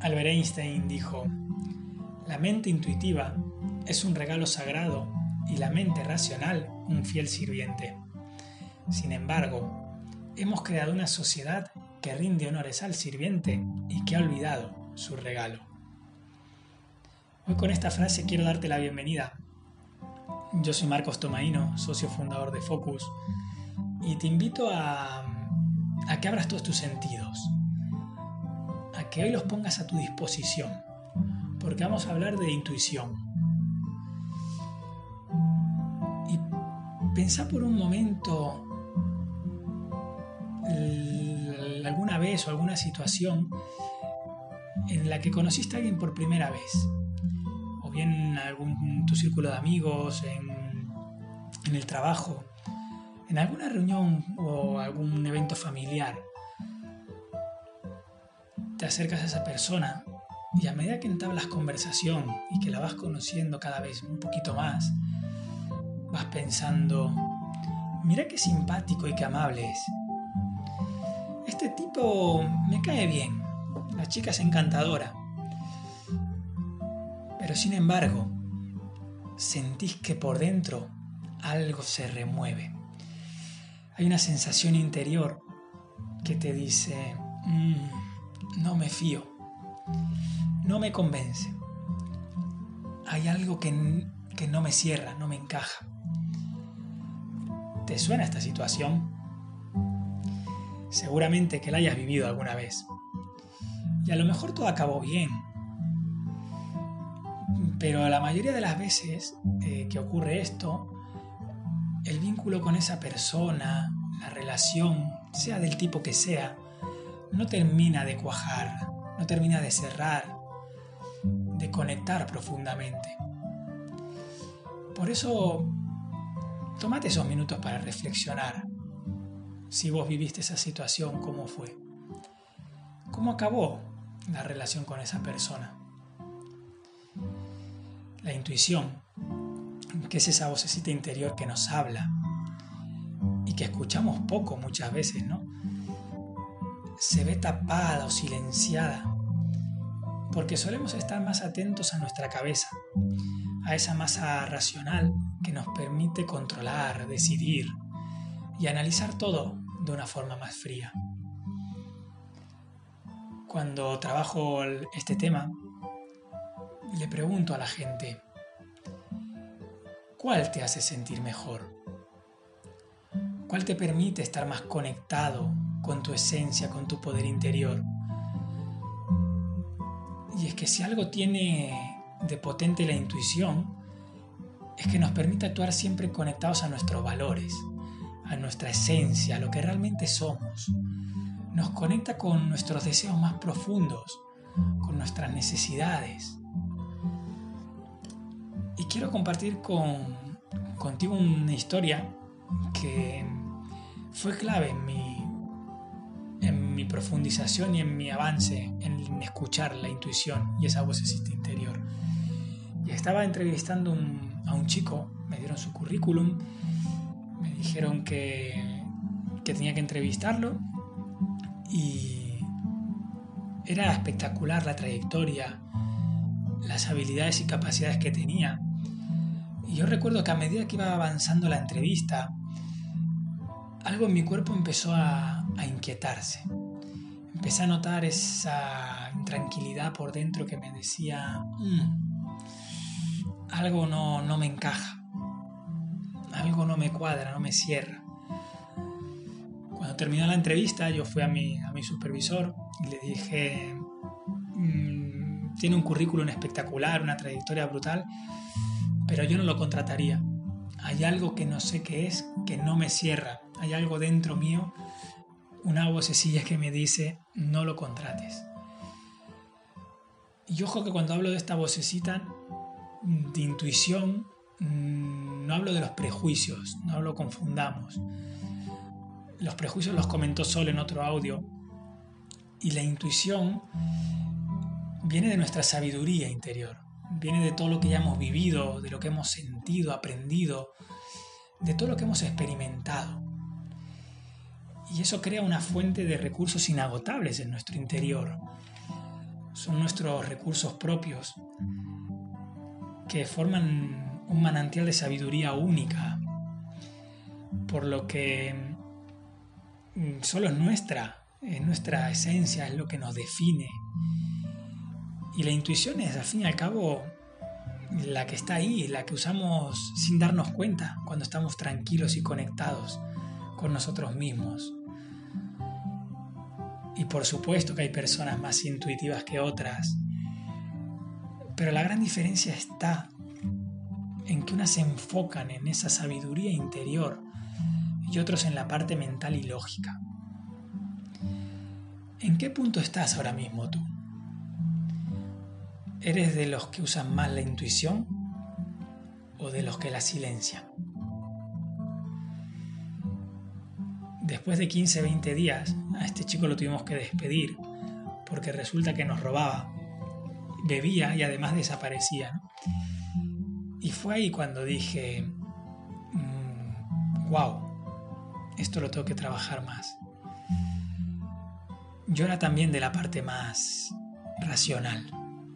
Albert Einstein dijo, la mente intuitiva es un regalo sagrado y la mente racional un fiel sirviente. Sin embargo, hemos creado una sociedad que rinde honores al sirviente y que ha olvidado su regalo. Hoy con esta frase quiero darte la bienvenida. Yo soy Marcos Tomaino, socio fundador de Focus, y te invito a, a que abras todos tus sentidos, que hoy los pongas a tu disposición, porque vamos a hablar de intuición. Y pensá por un momento alguna vez o alguna situación en la que conociste a alguien por primera vez, o bien en algún, tu círculo de amigos, en, en el trabajo, en alguna reunión o algún evento familiar, te acercas a esa persona y a medida que entablas conversación y que la vas conociendo cada vez un poquito más, vas pensando, mira qué simpático y qué amable es. Este tipo me cae bien, la chica es encantadora. Pero sin embargo, sentís que por dentro algo se remueve. Hay una sensación interior que te dice, mm, no me fío, no me convence. Hay algo que, que no me cierra, no me encaja. ¿Te suena esta situación? Seguramente que la hayas vivido alguna vez. Y a lo mejor todo acabó bien. Pero la mayoría de las veces eh, que ocurre esto, el vínculo con esa persona, la relación, sea del tipo que sea, no termina de cuajar, no termina de cerrar, de conectar profundamente. Por eso, tómate esos minutos para reflexionar. Si vos viviste esa situación, ¿cómo fue? ¿Cómo acabó la relación con esa persona? La intuición, que es esa vocecita interior que nos habla y que escuchamos poco muchas veces, ¿no? Se ve tapada o silenciada porque solemos estar más atentos a nuestra cabeza, a esa masa racional que nos permite controlar, decidir y analizar todo de una forma más fría. Cuando trabajo este tema, le pregunto a la gente, ¿cuál te hace sentir mejor? ¿Cuál te permite estar más conectado con tu esencia, con tu poder interior? Y es que si algo tiene de potente la intuición, es que nos permite actuar siempre conectados a nuestros valores, a nuestra esencia, a lo que realmente somos. Nos conecta con nuestros deseos más profundos, con nuestras necesidades. Y quiero compartir con, contigo una historia que fue clave en mi mi profundización y en mi avance en escuchar la intuición y esa vocecita interior. Y estaba entrevistando a un chico, me dieron su currículum, me dijeron que, que tenía que entrevistarlo y era espectacular la trayectoria, las habilidades y capacidades que tenía. Y yo recuerdo que a medida que iba avanzando la entrevista, algo en mi cuerpo empezó a, inquietarse empecé a notar esa intranquilidad por dentro que me decía, mm, algo no, no me encaja, algo no me cuadra, no me cierra. Cuando terminó la entrevista, yo fui a mi, a mi supervisor y le dije, mm, tiene un currículum espectacular, una trayectoria brutal, pero yo no lo contrataría. Hay algo que no sé qué es, que no me cierra. Hay algo dentro mío una vocecilla que me dice, no lo contrates. Y ojo que cuando hablo de esta vocecita de intuición, mm, no hablo de los prejuicios, no lo confundamos. Los prejuicios los comentó solo en otro audio. Y la intuición viene de nuestra sabiduría interior, viene de todo lo que ya hemos vivido, de lo que hemos sentido, aprendido, de todo lo que hemos experimentado. Y eso crea una fuente de recursos inagotables en nuestro interior. son nuestros recursos propios que forman un manantial de sabiduría única, por lo que mm, solo es nuestra, es nuestra esencia, es lo que nos define. Y la intuición es, al fin y al cabo, la que está ahí, la que usamos sin darnos cuenta cuando estamos tranquilos y conectados con nosotros mismos. Y por supuesto que hay personas más intuitivas que otras, pero la gran diferencia está en que unas se enfocan en esa sabiduría interior y otros en la parte mental y lógica. ¿En qué punto estás ahora mismo tú? ¿Eres de los que usan más la intuición o de los que la silencian? Después de 15, 20 días, a este chico lo tuvimos que despedir porque resulta que nos robaba, bebía y además desaparecía. Y fue ahí cuando dije, wow, mm, esto lo tengo que trabajar más. Yo era también de la parte más racional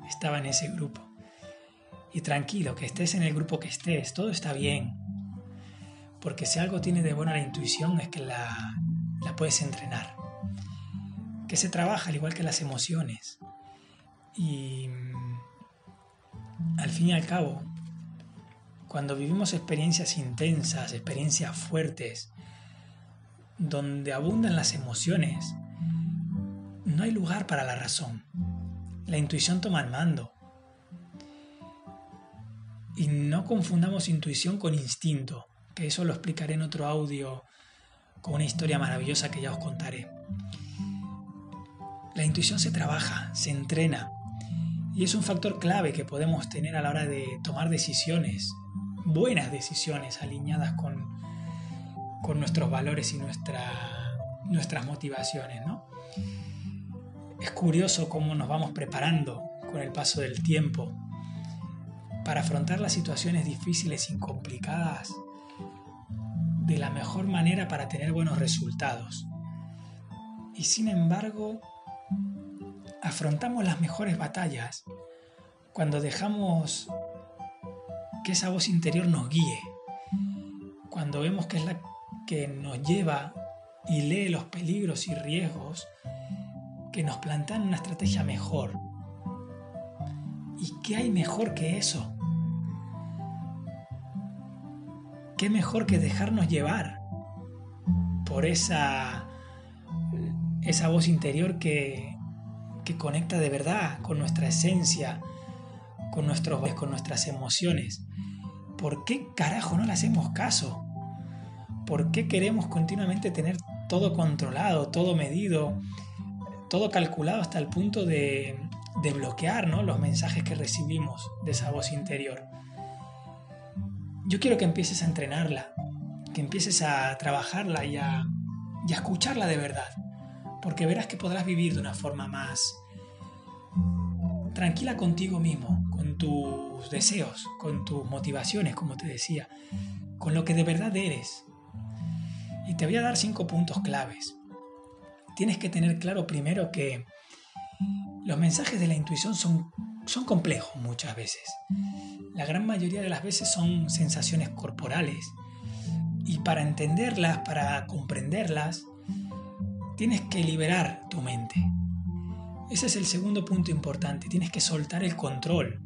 estaba en ese grupo. Y tranquilo, que estés en el grupo que estés, todo está bien. Porque si algo tiene de buena la intuición es que la, la puedes entrenar. Que se trabaja al igual que las emociones. Y mm, al fin y al cabo, cuando vivimos experiencias intensas, experiencias fuertes, donde abundan las emociones, no hay lugar para la razón. La intuición toma el mando. Y no confundamos intuición con instinto, que eso lo explicaré en otro audio con una historia maravillosa que ya os contaré. La intuición se trabaja, se entrena, y es un factor clave que podemos tener a la hora de tomar decisiones, buenas decisiones alineadas con, con nuestros valores y nuestra, nuestras motivaciones. ¿no? Es curioso cómo nos vamos preparando con el paso del tiempo para afrontar las situaciones difíciles y complicadas de la mejor manera para tener buenos resultados. Y sin embargo, afrontamos las mejores batallas cuando dejamos que esa voz interior nos guíe, cuando vemos que es la que nos lleva y lee los peligros y riesgos que nos plantean una estrategia mejor. ¿Y qué hay mejor que eso? ¿Qué mejor que dejarnos llevar por esa, esa voz interior que, que conecta de verdad con nuestra esencia, con nuestros con nuestras emociones? ¿Por qué carajo no le hacemos caso? ¿Por qué queremos continuamente tener todo controlado, todo medido, todo calculado hasta el punto de, bloquear los mensajes que recibimos de esa voz interior. Yo quiero que empieces a entrenarla, que empieces a trabajarla y a, escucharla de verdad, porque verás que podrás vivir de una forma más tranquila contigo mismo, con tus deseos, con tus motivaciones, como te decía, con lo que de verdad eres. Y te voy a dar cinco puntos claves tienes que tener claro primero que los mensajes de la intuición son, son complejos muchas veces. La gran mayoría de las veces son sensaciones corporales. Y para entenderlas, para comprenderlas, tienes que liberar tu mente. Ese es el segundo punto importante. Tienes que soltar el control.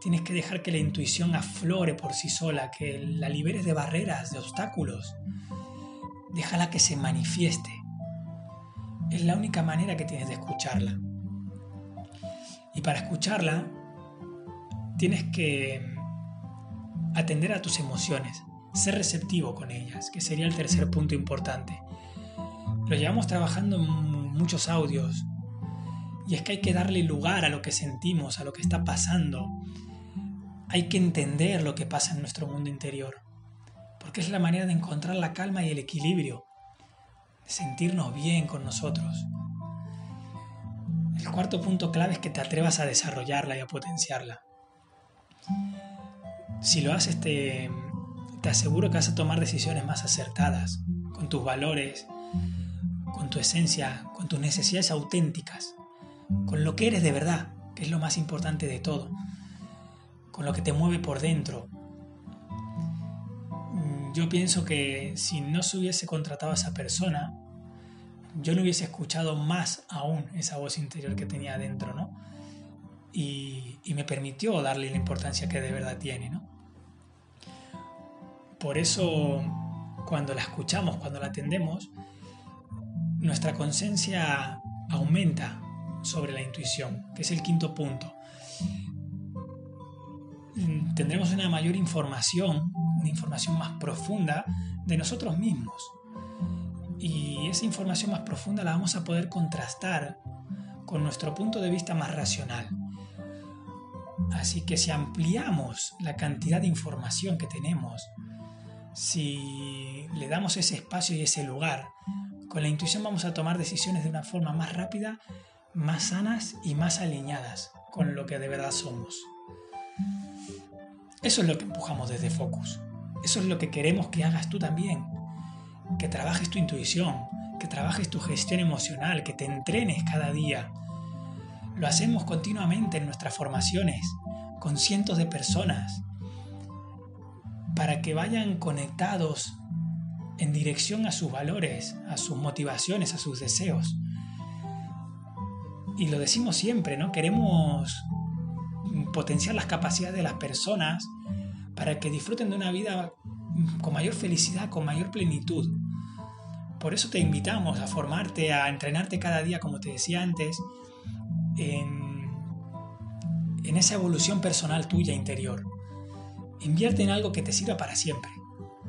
Tienes que dejar que la intuición aflore por sí sola, que la liberes de barreras, de obstáculos. Déjala que se manifieste es la única manera que tienes de escucharla. Y para escucharla, tienes que atender a tus emociones, ser receptivo con ellas, que sería el tercer punto importante. Lo llevamos trabajando en muchos audios, y es que hay que darle lugar a lo que sentimos, a lo que está pasando. Hay que entender lo que pasa en nuestro mundo interior, porque es la manera de encontrar la calma y el equilibrio sentirnos bien con nosotros. El cuarto punto clave es que te atrevas a desarrollarla y a potenciarla. Si lo haces, te, te aseguro que vas a tomar decisiones más acertadas, con tus valores, con tu esencia, con tus necesidades auténticas, con lo que eres de verdad, que es lo más importante de todo, con lo que te mueve por dentro. Mm, yo pienso que si no se hubiese contratado a esa persona, yo no hubiese escuchado más aún esa voz interior que tenía adentro, ¿no? Y, me permitió darle la importancia que de verdad tiene, ¿no? Por eso, cuando la escuchamos, cuando la atendemos, nuestra conciencia aumenta sobre la intuición, que es el quinto punto. Tendremos una mayor información, una información más profunda de nosotros mismos. Y esa información más profunda la vamos a poder contrastar con nuestro punto de vista más racional. Así que si ampliamos la cantidad de información que tenemos, si le damos ese espacio y ese lugar, con la intuición vamos a tomar decisiones de una forma más rápida, más sanas y más alineadas con lo que de verdad somos. Eso es lo que empujamos desde Focus. Eso es lo que queremos que hagas tú también. Que trabajes tu intuición, que trabajes tu gestión emocional, que te entrenes cada día. Lo hacemos continuamente en nuestras formaciones, con cientos de personas, para que vayan conectados en dirección a sus valores, a sus motivaciones, a sus deseos. Y lo decimos siempre, ¿no? Queremos potenciar las capacidades de las personas para que disfruten de una vida con mayor felicidad, con mayor plenitud. Por eso te invitamos a formarte, a entrenarte cada día, como te decía antes, en, en esa evolución personal tuya interior. Invierte en algo que te sirva para siempre.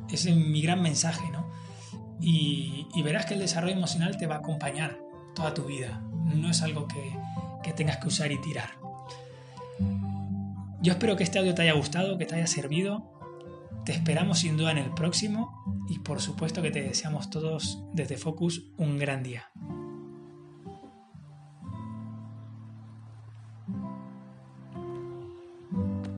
Ese es mi gran mensaje, ¿no? Y, verás que el desarrollo emocional te va a acompañar toda tu vida. No es algo que, que tengas que usar y tirar. Yo espero que este audio te haya gustado, que te haya servido. Te esperamos sin duda en el próximo y por supuesto que te deseamos todos desde Focus un gran día.